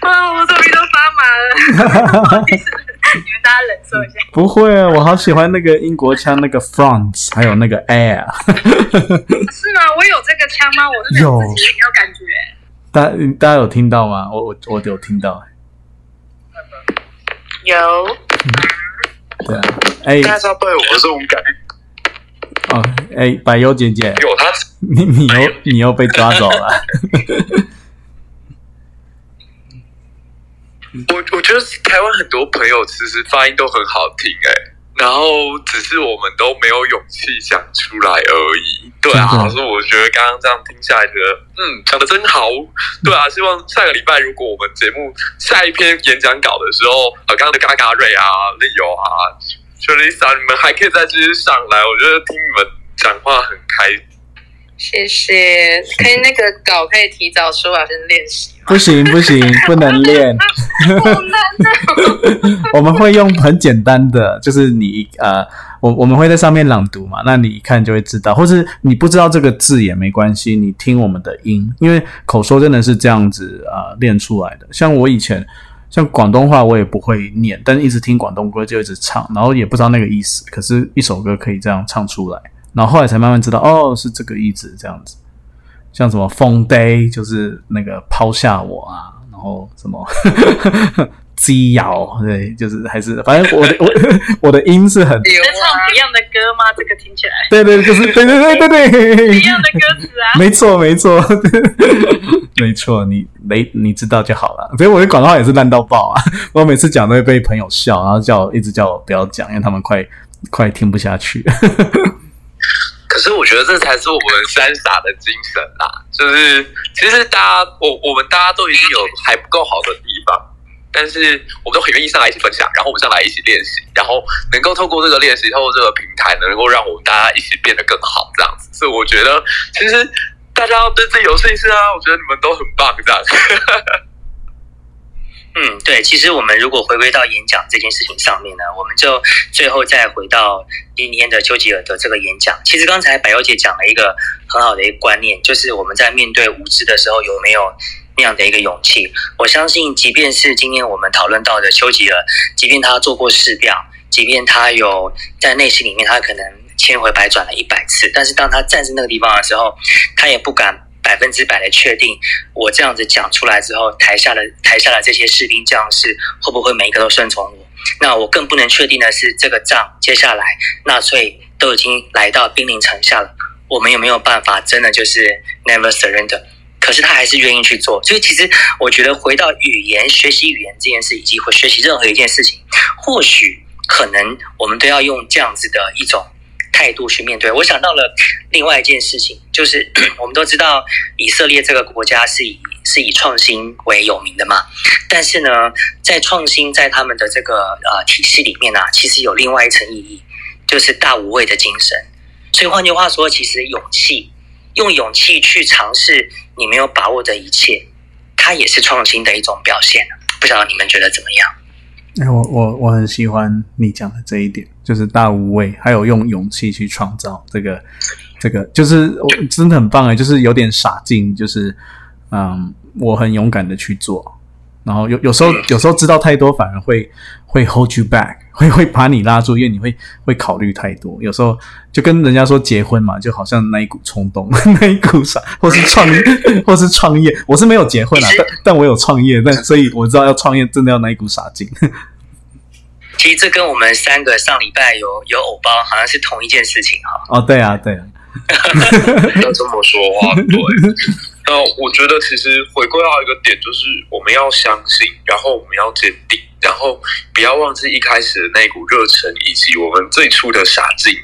啊，我手臂都发麻了，你们大家忍受一下。不会啊，我好喜欢那个英国腔，那个 France，还有那个 Air，是吗？我有这个腔吗？我有自己没有感觉。大大家有听到吗？我我我有听到，有，对啊，哎大家对我的这种感觉，哦哎，百优姐姐，有他 你你又你又被抓走了。我我觉得台湾很多朋友其实发音都很好听哎、然后只是我们都没有勇气讲出来而已。对啊，所以我觉得刚刚这样听下来，觉得嗯讲的真好。对啊，希望下个礼拜如果我们节目下一篇演讲稿的时候，呃，刚刚的嘎嘎瑞啊、利友啊、雪丽莎，你们还可以再继续上来。我觉得听你们讲话很开，谢谢。可以那个稿可以提早说好，先练习吗？不行不行，不能练。我们会用很简单的，就是你呃，我我们会在上面朗读嘛，那你一看就会知道，或是你不知道这个字也没关系，你听我们的音，因为口说真的是这样子啊、呃练出来的。像我以前像广东话我也不会念，但是一直听广东歌就一直唱，然后也不知道那个意思，可是一首歌可以这样唱出来，然后后来才慢慢知道，哦，是这个意思这样子。像什么风 day 就是那个抛下我啊，然后什么鸡咬，对，就是还是反正我的我我的音是很，有在唱啊，Beyond 的歌吗？这个听起来对对，就是对对对对对，Beyond 的歌词啊，没错没错，没错，你没你知道就好了。所以我的广告也是烂到爆啊，我每次讲都会被朋友笑，然后叫我一直叫我不要讲，因为他们快快听不下去。可是我觉得这才是我们三傻的精神啦，就是其实大家我我们大家都一定有还不够好的地方，但是我们都很愿意上来一起分享，然后我们上来一起练习，然后能够透过这个练习，透过这个平台，能够让我们大家一起变得更好，这样子。所以我觉得其实大家要对自己有信心啊，我觉得你们都很棒，这样。嗯，对，其实我们如果回归到演讲这件事情上面呢，我们就最后再回到今天的丘吉尔的这个演讲。其实刚才百优姐讲了一个很好的一个观念，就是我们在面对无知的时候有没有那样的一个勇气。我相信，即便是今天我们讨论到的丘吉尔，即便他做过试调，即便他有在内心里面他可能千回百转了一百次，但是当他站在那个地方的时候，他也不敢。百分之百的确定，我这样子讲出来之后，台下的台下的这些士兵将士会不会每一个都顺从我？那我更不能确定的是，这个仗接下来纳粹都已经来到兵临城下了，我们有没有办法真的就是 never surrender？可是他还是愿意去做，所以其实我觉得回到语言学习语言这件事，以及会学习任何一件事情，或许可能我们都要用这样子的一种态度去面对。我想到了另外一件事情，就是 我们都知道以色列这个国家是以是以创新为有名的嘛，但是呢，在创新在他们的这个呃体系里面啊，其实有另外一层意义，就是大无畏的精神。所以换句话说，其实勇气，用勇气去尝试你没有把握的一切，它也是创新的一种表现。不晓得你们觉得怎么样？哎，我我我很喜欢你讲的这一点，就是大无畏，还有用勇气去创造这个这个，就是我真的很棒哎，就是有点傻劲，就是嗯，我很勇敢的去做，然后有有时候有时候知道太多，反而会会 hold you back，会会把你拉住，因为你会会考虑太多。有时候就跟人家说结婚嘛，就好像那一股冲动，那一股傻，或是创 或是创业。我是没有结婚啊，但但我有创业，但所以我知道要创业真的要那一股傻劲。其实这跟我们三个上礼拜有有偶包好像是同一件事情哈。哦，对啊，对啊，要这么说话，对。那我觉得其实回归到一个点，就是我们要相信，然后我们要坚定，然后不要忘记一开始的那股热忱，以及我们最初的傻劲。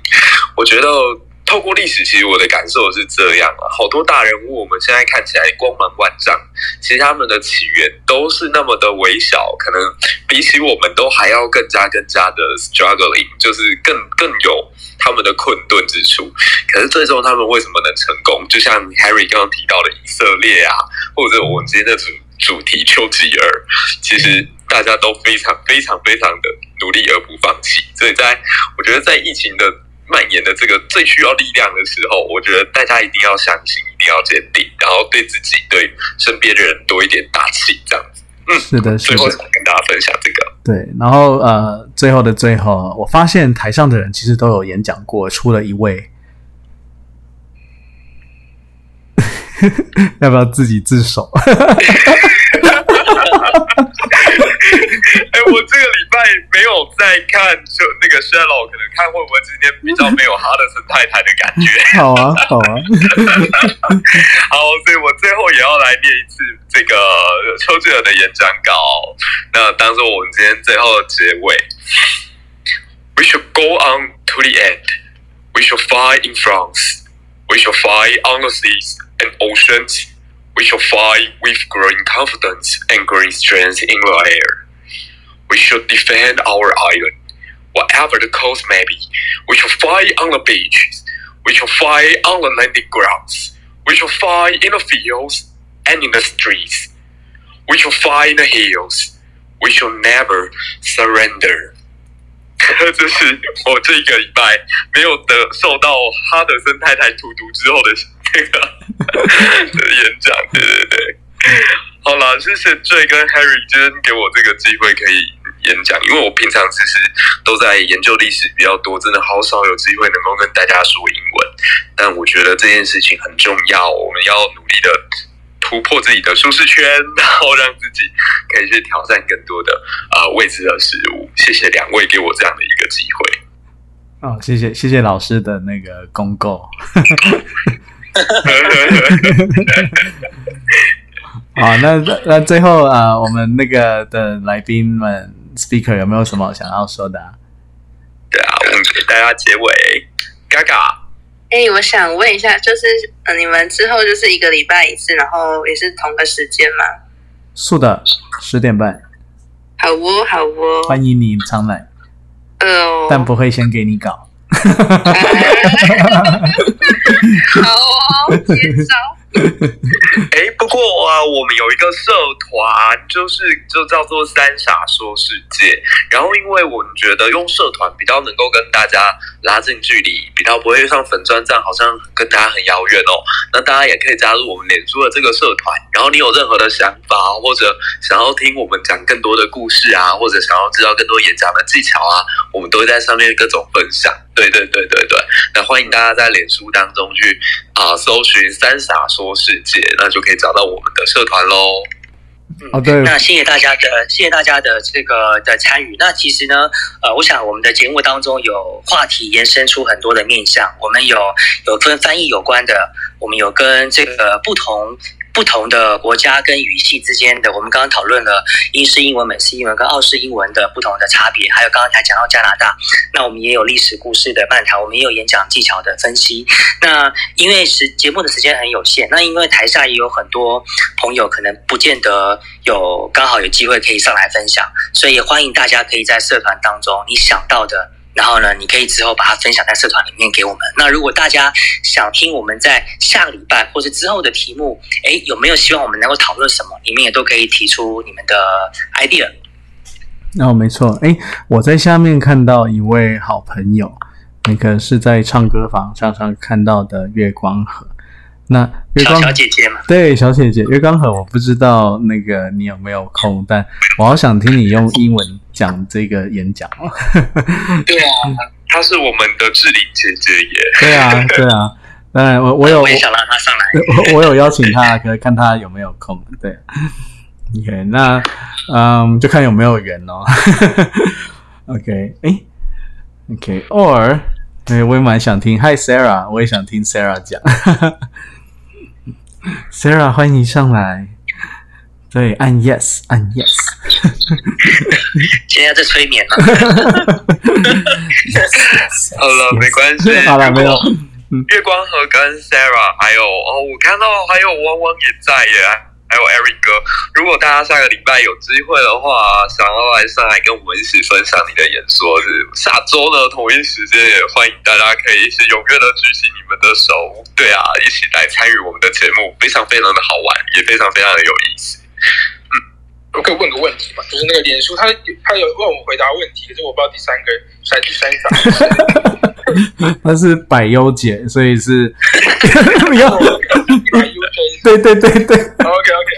我觉得透过历史，其实我的感受是这样啊，好多大人物，我们现在看起来光芒万丈，其实他们的起源都是那么的微小，可能比起我们都还要更加更加的 struggling，就是更更有他们的困顿之处。可是最终他们为什么能成功？就像 Harry 刚刚提到的以色列啊，或者我们今天的主主题丘吉尔，其实大家都非常非常非常的努力而不放弃。所以在我觉得在疫情的蔓延的这个最需要力量的时候，我觉得大家一定要相信，一定要坚定，然后对自己、对身边的人多一点打气，这样子。嗯，是的，是最后，想跟大家分享这个。对。然后呃，最后的最后，我发现台上的人其实都有演讲过，出了一位。要不要自己自首？哎，我这个礼拜没有在看，就那个 Shallow，可能看会不会今天比较没有哈德森太太的感觉。好啊，好啊。好，所以我最后也要来念一次这个丘吉尔的演讲稿，那当做我们今天最后的结尾。We shall go on to the end. We shall fly in France. We shall fly on the seas and oceans. We shall fly with growing confidence and great strength in the air. We shall defend our island, whatever the coast may be. We shall fly on the beaches. We shall fight on the landing grounds. We shall fight in the fields and in the streets. We shall fight in the hills. We shall never surrender. 这是我这一个礼拜没有得受到哈德森太太荼毒之后的 这个的演讲，对对对。好了，谢谢 J 跟 Harry 今天给我这个机会可以演讲，因为我平常其实都在研究历史比较多，真的好少有机会能够跟大家说英文。但我觉得这件事情很重要，我们要努力的突破自己的舒适圈，然后让自己可以去挑战更多的呃未知的事物。谢谢两位给我这样的一个机会。哦，谢谢谢谢老师的那个公告。好，那那最后啊，我们那个的来宾们 speaker 有没有什么想要说的、啊？对啊，我们给大家结尾，嘎嘎。哎，我想问一下，就是呃，你们之后就是一个礼拜一次，然后也是同个时间吗？是的，十点半，好哦，好哦。欢迎你常来，呃，但不会先给你搞。好哦，接招。哎，不过啊，我们有一个社团，就是就叫做“三傻说世界”。然后，因为我们觉得用社团比较能够跟大家拉近距离，比较不会像粉砖这样好像跟大家很遥远哦。那大家也可以加入我们脸书的这个社团。然后，你有任何的想法，或者想要听我们讲更多的故事啊，或者想要知道更多演讲的技巧啊，我们都会在上面各种分享。对对对对对，那欢迎大家在脸书当中去啊搜寻“三傻说世界”，那就可以找到我们的社团喽。哦，对，那谢谢大家的，谢谢大家的这个的参与。那其实呢，呃，我想我们的节目当中有话题延伸出很多的面向，我们有有跟翻译有关的，我们有跟这个不同。不同的国家跟语系之间的，我们刚刚讨论了英式英文、美式英文跟澳式英文的不同的差别，还有刚刚才讲到加拿大，那我们也有历史故事的漫谈，我们也有演讲技巧的分析。那因为时节目的时间很有限，那因为台下也有很多朋友可能不见得有刚好有机会可以上来分享，所以欢迎大家可以在社团当中你想到的。然后呢，你可以之后把它分享在社团里面给我们。那如果大家想听我们在下个礼拜或者之后的题目，哎，有没有希望我们能够讨论什么？你们也都可以提出你们的 idea。哦，没错，哎，我在下面看到一位好朋友，那个是在唱歌房常常看到的月光河。那月光小小姐姐嘛，对，小姐姐月光河，我不知道那个你有没有空，但我好想听你用英文讲这个演讲哦。对啊，她是我们的志玲姐姐耶。对啊，对啊，当然我我有我也想让她上来。我我有邀请他，可看他有没有空。对，OK，那嗯，就看有没有缘哦。OK，哎，OK，or，对我也蛮想听。Hi Sarah，我也想听 Sarah 讲。Sarah，欢迎上来。对，按 Yes，按 Yes。现在在催眠 了。好了，没关系。好了，没有。月光河跟 Sarah，还有哦，我看到还有汪汪也在耶，还有 Eric 哥。如果大家下个礼拜有机会的话，想要来上海跟我们一起分享你的演说，是下周呢同一时间也欢迎大家可以一起踊跃的举起你们的手，对啊，一起来参与我们的节目，非常非常的好玩，也非常非常的有意思。我可以问个问题吗？就是那个脸书，他他有问我回答问题，可是我不知道第三个才第三傻。他是百优姐，所以是不要。对对对对，OK OK。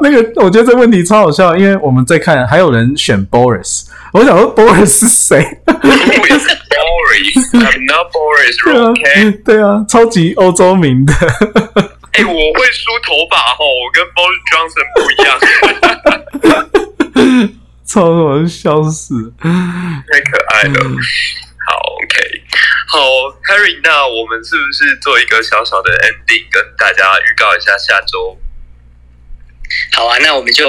那个我觉得这问题超好笑，因为我们在看，还有人选 Boris，我想说 Boris 是谁 Boris？I'm not Boris，OK？对啊，超级欧洲名的。哎、我会梳头发吼，我跟 Boris Johnson 不一样，超好笑死，太可爱了。好，OK，好，Harry，那我们是不是做一个小小的 ending，跟大家预告一下下周？好啊，那我们就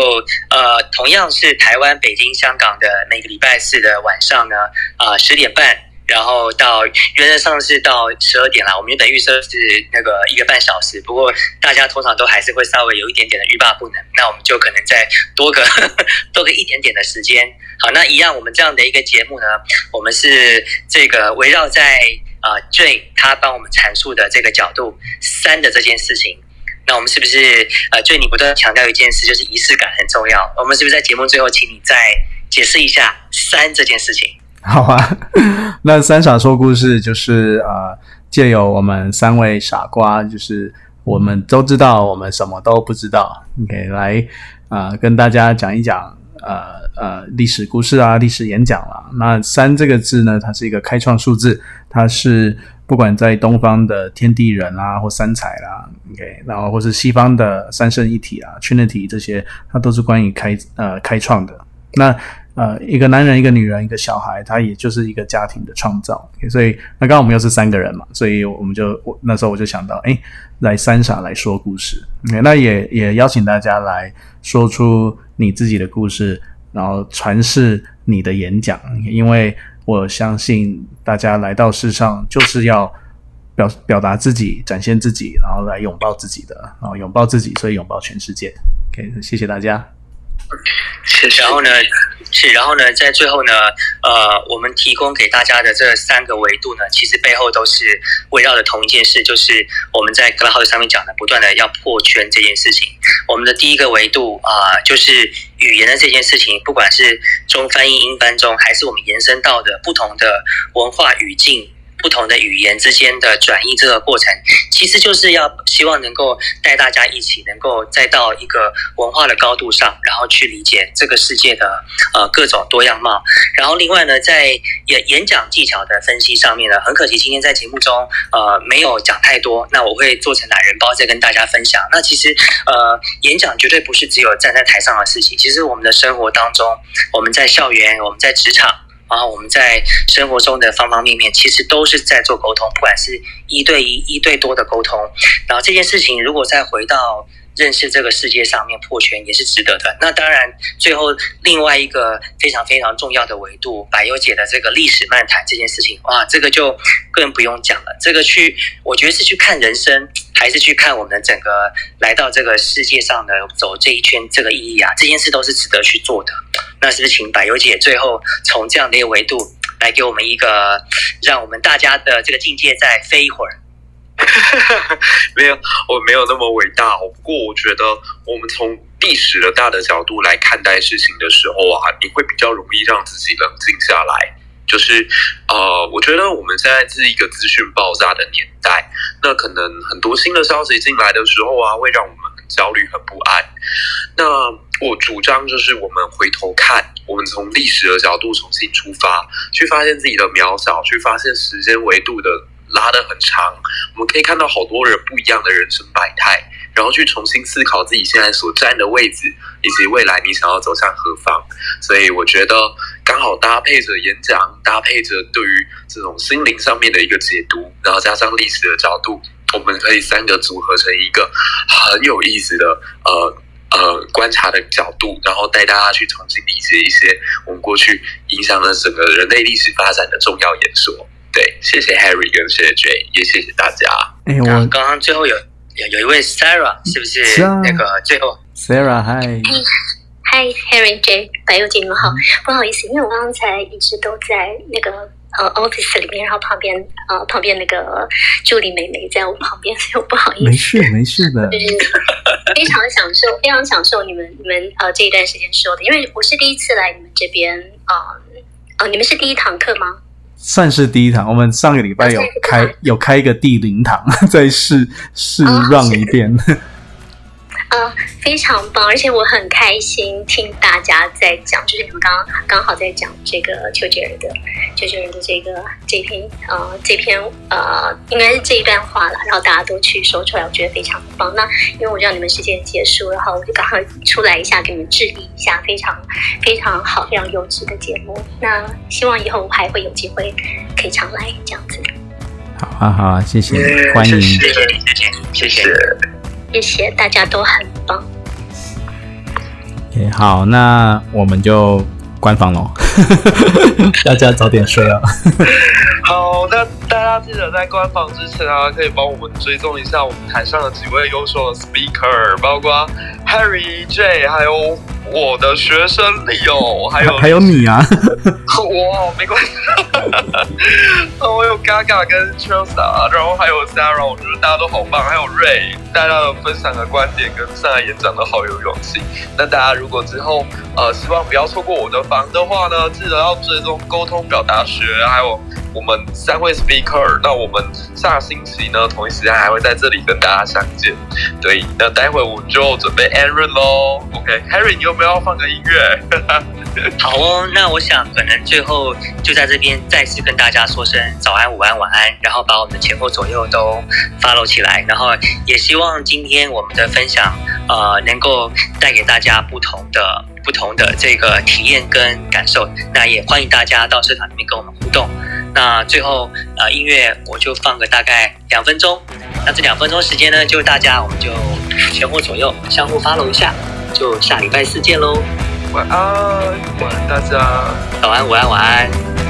呃，同样是台湾、北京、香港的每个礼拜四的晚上呢，啊十点半，然后到原则上是到十二点啦。我们原本预设是那个一个半小时，不过大家通常都还是会稍微有一点点的欲罢不能，那我们就可能再多个呵呵 多个一点点的时间。好，那一样，我们这样的一个节目呢，我们是这个围绕在。呃 J 他帮我们阐述的这个角度三的这件事情。那我们是不是呃 J 你不断强调一件事，就是仪式感很重要？我们是不是在节目最后，请你再解释一下三这件事情？好啊，那三傻说故事就是呃，借由我们三位傻瓜，就是我们都知道我们什么都不知道，OK，来啊、跟大家讲一讲呃呃历史故事啊，历史演讲啦。那三这个字呢，它是一个开创数字，它是不管在东方的天地人啊，或三才啦，OK，然后或是西方的三圣一体啊，Trinity 这些，它都是关于开呃开创的。那呃，一个男人，一个女人，一个小孩，他也就是一个家庭的创造。所以那刚刚我们又是三个人嘛，所以我们就我那时候我就想到，哎，来三傻来说故事。那也也邀请大家来说出你自己的故事，然后传世你的演讲，因为我相信大家来到世上就是要表表达自己，展现自己，然后来拥抱自己的，然后拥抱自己，所以拥抱全世界。OK，谢谢大家。谢谢然后呢，是，然后呢，在最后呢，呃，我们提供给大家的这三个维度呢，其实背后都是围绕着同一件事，就是我们在 Clubhouse 上面讲的，不断的要破圈这件事情。我们的第一个维度啊、就是语言的这件事情，不管是中翻译、英翻中，还是我们延伸到的不同的文化语境。不同的语言之间的转译这个过程，其实就是要希望能够带大家一起能够再到一个文化的高度上，然后去理解这个世界的呃各种多样貌。然后另外呢，在演演讲技巧的分析上面呢，很可惜今天在节目中呃没有讲太多，那我会做成懒人包再跟大家分享。那其实呃演讲绝对不是只有站在台上的事情，其实我们的生活当中，我们在校园，我们在职场。然后我们在生活中的方方面面，其实都是在做沟通，不管是一对一、一对多的沟通。然后这件事情，如果再回到认识这个世界上面破圈，也是值得的。那当然，最后另外一个非常非常重要的维度，百优姐的这个历史漫谈这件事情，哇，这个就更不用讲了。这个去，我觉得是去看人生，还是去看我们整个来到这个世界上的走这一圈这个意义啊，这件事都是值得去做的。那是不是请百优姐最后从这样的一个维度来给我们一个，让我们大家的这个境界再飞一会儿？没有，我没有那么伟大。不过我觉得，我们从历史的大的角度来看待事情的时候啊，你会比较容易让自己冷静下来。就是呃，我觉得我们现在是一个资讯爆炸的年代，那可能很多新的消息进来的时候啊，会让我们很焦虑、很不安。那我主张就是我们回头看，我们从历史的角度重新出发，去发现自己的渺小，去发现时间维度的拉得很长，我们可以看到好多人不一样的人生百态，然后去重新思考自己现在所站的位置，以及未来你想要走向何方。所以我觉得刚好搭配着演讲，搭配着对于这种心灵上面的一个解读，然后加上历史的角度，我们可以三个组合成一个很有意思的呃。呃，观察的角度，然后带大家去重新理解一些我们过去影响了整个人类历史发展的重要演说。对，谢谢 Harry 跟谢谢 J，也谢谢大家。哎，刚我刚刚最后有有有一位 Sarah，是不是？那个最后 Sarah，嗨，嗨，Harry J，白幼姐你们好，不好意思，因为我刚才一直都在那个呃 office 里面，然后旁边呃旁边那个助理美眉在我旁边，所以我不好意思。没事没事的，就是非常享受，非常享受你们你们呃这一段时间说的，因为我是第一次来你们这边，呃呃，你们是第一堂课吗？算是第一堂。我们上个礼拜有开 有开一个第零堂，再试试哦 run 一遍。呃，非常棒，而且我很开心听大家在讲，就是你们刚刚刚好在讲这个丘吉尔的丘吉尔的这个这篇呃这篇呃应该是这一段话了，然后大家都去说出来，我觉得非常棒。那因为我知道你们时间结束，然后我就刚好出来一下，给你们致意一下，非常非常好、非常优质的节目。那希望以后还会有机会可以常来这样子。好啊好啊，谢谢，欢迎。谢谢谢谢，谢谢你，谢谢。大家都很棒。OK，好，那我们就关房喽，大家早点睡啊。好，那大家家记得在关房之前啊，可以帮我们追踪一下我们台上的几位优秀的 speaker，包括 Harry J，还有我的学生 Leo，还有还有你啊，哇，没关系，我有 Gaga 跟 Chelsea，然后还有 Sarah，我觉得大家都好棒，还有 Ray，大家的分享的观点跟上来演讲都好有勇气。那大家如果之后呃希望不要错过我的房的话呢，记得要追踪沟通表达学，还有我们三位 speaker。那我们下星期呢同一时间还会在这里跟大家相见。对，那待会我就准备 Aaron 喽。OK，Harry，你有没有要放个音乐？好哦，那我想可能最后就在这边再次跟大家说声早安、午安、晚安，然后把我们的前后左右都 follow 起来，然后也希望今天我们的分享呃能够带给大家不同的不同的这个体验跟感受。那也欢迎大家到社团里面跟我们互动。那最后呃音乐我就放个大概两分钟，那这两分钟时间呢，就大家我们就前后左右相互 follow 一下，就下礼拜四见喽。晚安，晚安大家。早安，晚安，晚安。